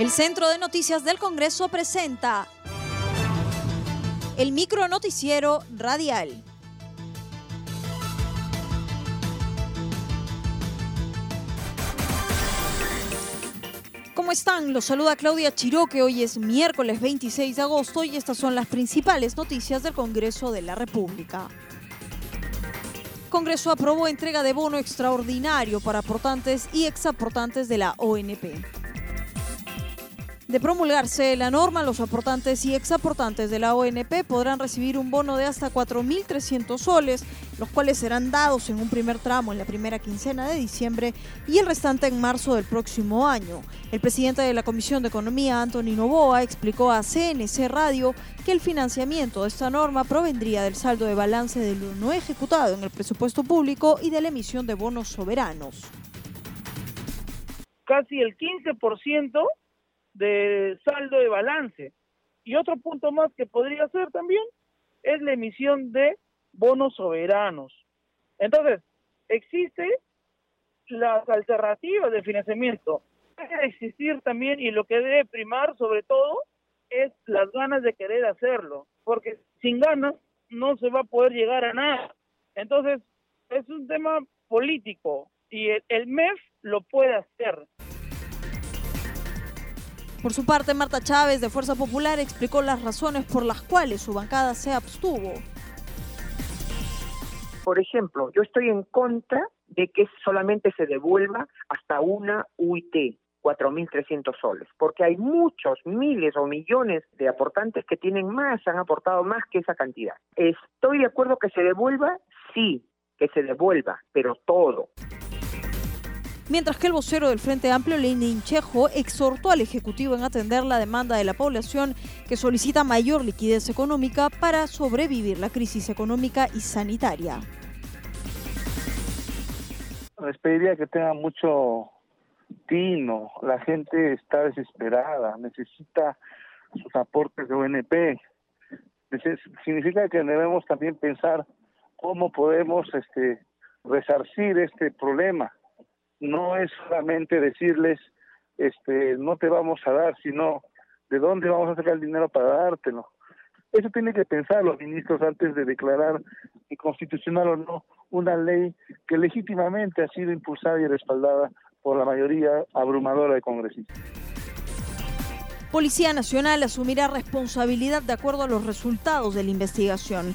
El Centro de Noticias del Congreso presenta el micro noticiero radial. ¿Cómo están? Los saluda Claudia Chiroque. Hoy es miércoles 26 de agosto y estas son las principales noticias del Congreso de la República. Congreso aprobó entrega de bono extraordinario para aportantes y exaportantes de la ONP. De promulgarse la norma, los aportantes y exaportantes de la ONP podrán recibir un bono de hasta 4.300 soles, los cuales serán dados en un primer tramo en la primera quincena de diciembre y el restante en marzo del próximo año. El presidente de la Comisión de Economía, Antonio Novoa, explicó a CNC Radio que el financiamiento de esta norma provendría del saldo de balance de lo no ejecutado en el presupuesto público y de la emisión de bonos soberanos. Casi el 15% de saldo de balance. Y otro punto más que podría ser también es la emisión de bonos soberanos. Entonces, existe las alternativas de financiamiento. Debe existir también y lo que debe primar sobre todo es las ganas de querer hacerlo, porque sin ganas no se va a poder llegar a nada. Entonces, es un tema político y el, el MEF lo puede hacer. Por su parte, Marta Chávez de Fuerza Popular explicó las razones por las cuales su bancada se abstuvo. Por ejemplo, yo estoy en contra de que solamente se devuelva hasta una UIT, 4.300 soles, porque hay muchos, miles o millones de aportantes que tienen más, han aportado más que esa cantidad. Estoy de acuerdo que se devuelva, sí, que se devuelva, pero todo mientras que el vocero del Frente Amplio, Lenin Chejo, exhortó al Ejecutivo en atender la demanda de la población que solicita mayor liquidez económica para sobrevivir la crisis económica y sanitaria. Les pediría que tengan mucho tino, la gente está desesperada, necesita sus aportes de ONP. Significa que debemos también pensar cómo podemos este resarcir este problema no es solamente decirles, este, no te vamos a dar, sino de dónde vamos a sacar el dinero para dártelo. Eso tiene que pensar los ministros antes de declarar inconstitucional o no una ley que legítimamente ha sido impulsada y respaldada por la mayoría abrumadora de congresistas. Policía Nacional asumirá responsabilidad de acuerdo a los resultados de la investigación.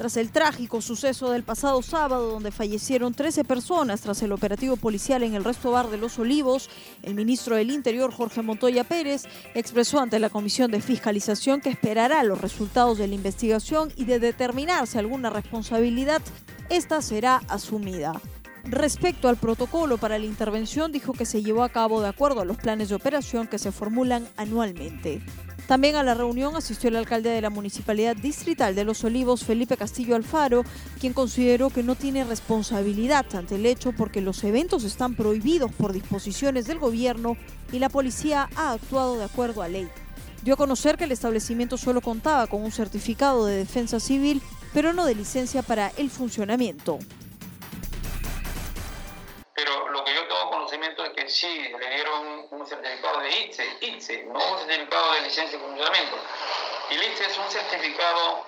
Tras el trágico suceso del pasado sábado, donde fallecieron 13 personas tras el operativo policial en el resto bar de Los Olivos, el ministro del Interior, Jorge Montoya Pérez, expresó ante la Comisión de Fiscalización que esperará los resultados de la investigación y de determinarse alguna responsabilidad, esta será asumida. Respecto al protocolo para la intervención, dijo que se llevó a cabo de acuerdo a los planes de operación que se formulan anualmente. También a la reunión asistió el alcalde de la Municipalidad Distrital de Los Olivos, Felipe Castillo Alfaro, quien consideró que no tiene responsabilidad ante el hecho porque los eventos están prohibidos por disposiciones del gobierno y la policía ha actuado de acuerdo a ley. Dio a conocer que el establecimiento solo contaba con un certificado de defensa civil, pero no de licencia para el funcionamiento. Sí le dieron un certificado de ITSE, ITSE, no un certificado de licencia de funcionamiento. Y el ITSE es un certificado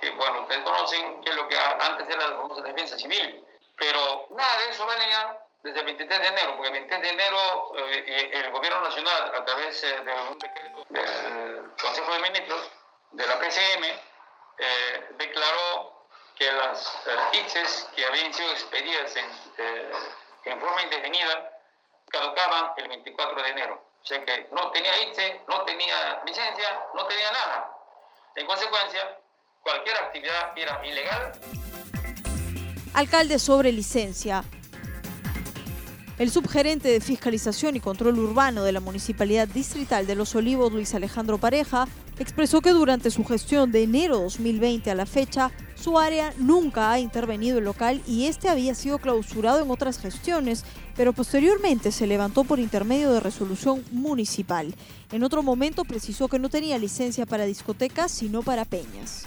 que, bueno, ustedes conocen que es lo que antes era la defensa civil, pero nada de eso venía desde el 23 de enero, porque el 23 de enero eh, el Gobierno Nacional, a través eh, de un decreto del Consejo de Ministros, de la PCM, eh, declaró que las ITSES que habían sido expedidas en, en forma indefinida caducaban el 24 de enero. O sea que no tenía ITSE, no tenía licencia, no tenía nada. En consecuencia, cualquier actividad era ilegal. Alcalde sobre licencia. El subgerente de Fiscalización y Control Urbano de la Municipalidad Distrital de Los Olivos, Luis Alejandro Pareja, expresó que durante su gestión de enero 2020 a la fecha, su área nunca ha intervenido en local y este había sido clausurado en otras gestiones, pero posteriormente se levantó por intermedio de resolución municipal. En otro momento precisó que no tenía licencia para discotecas, sino para peñas.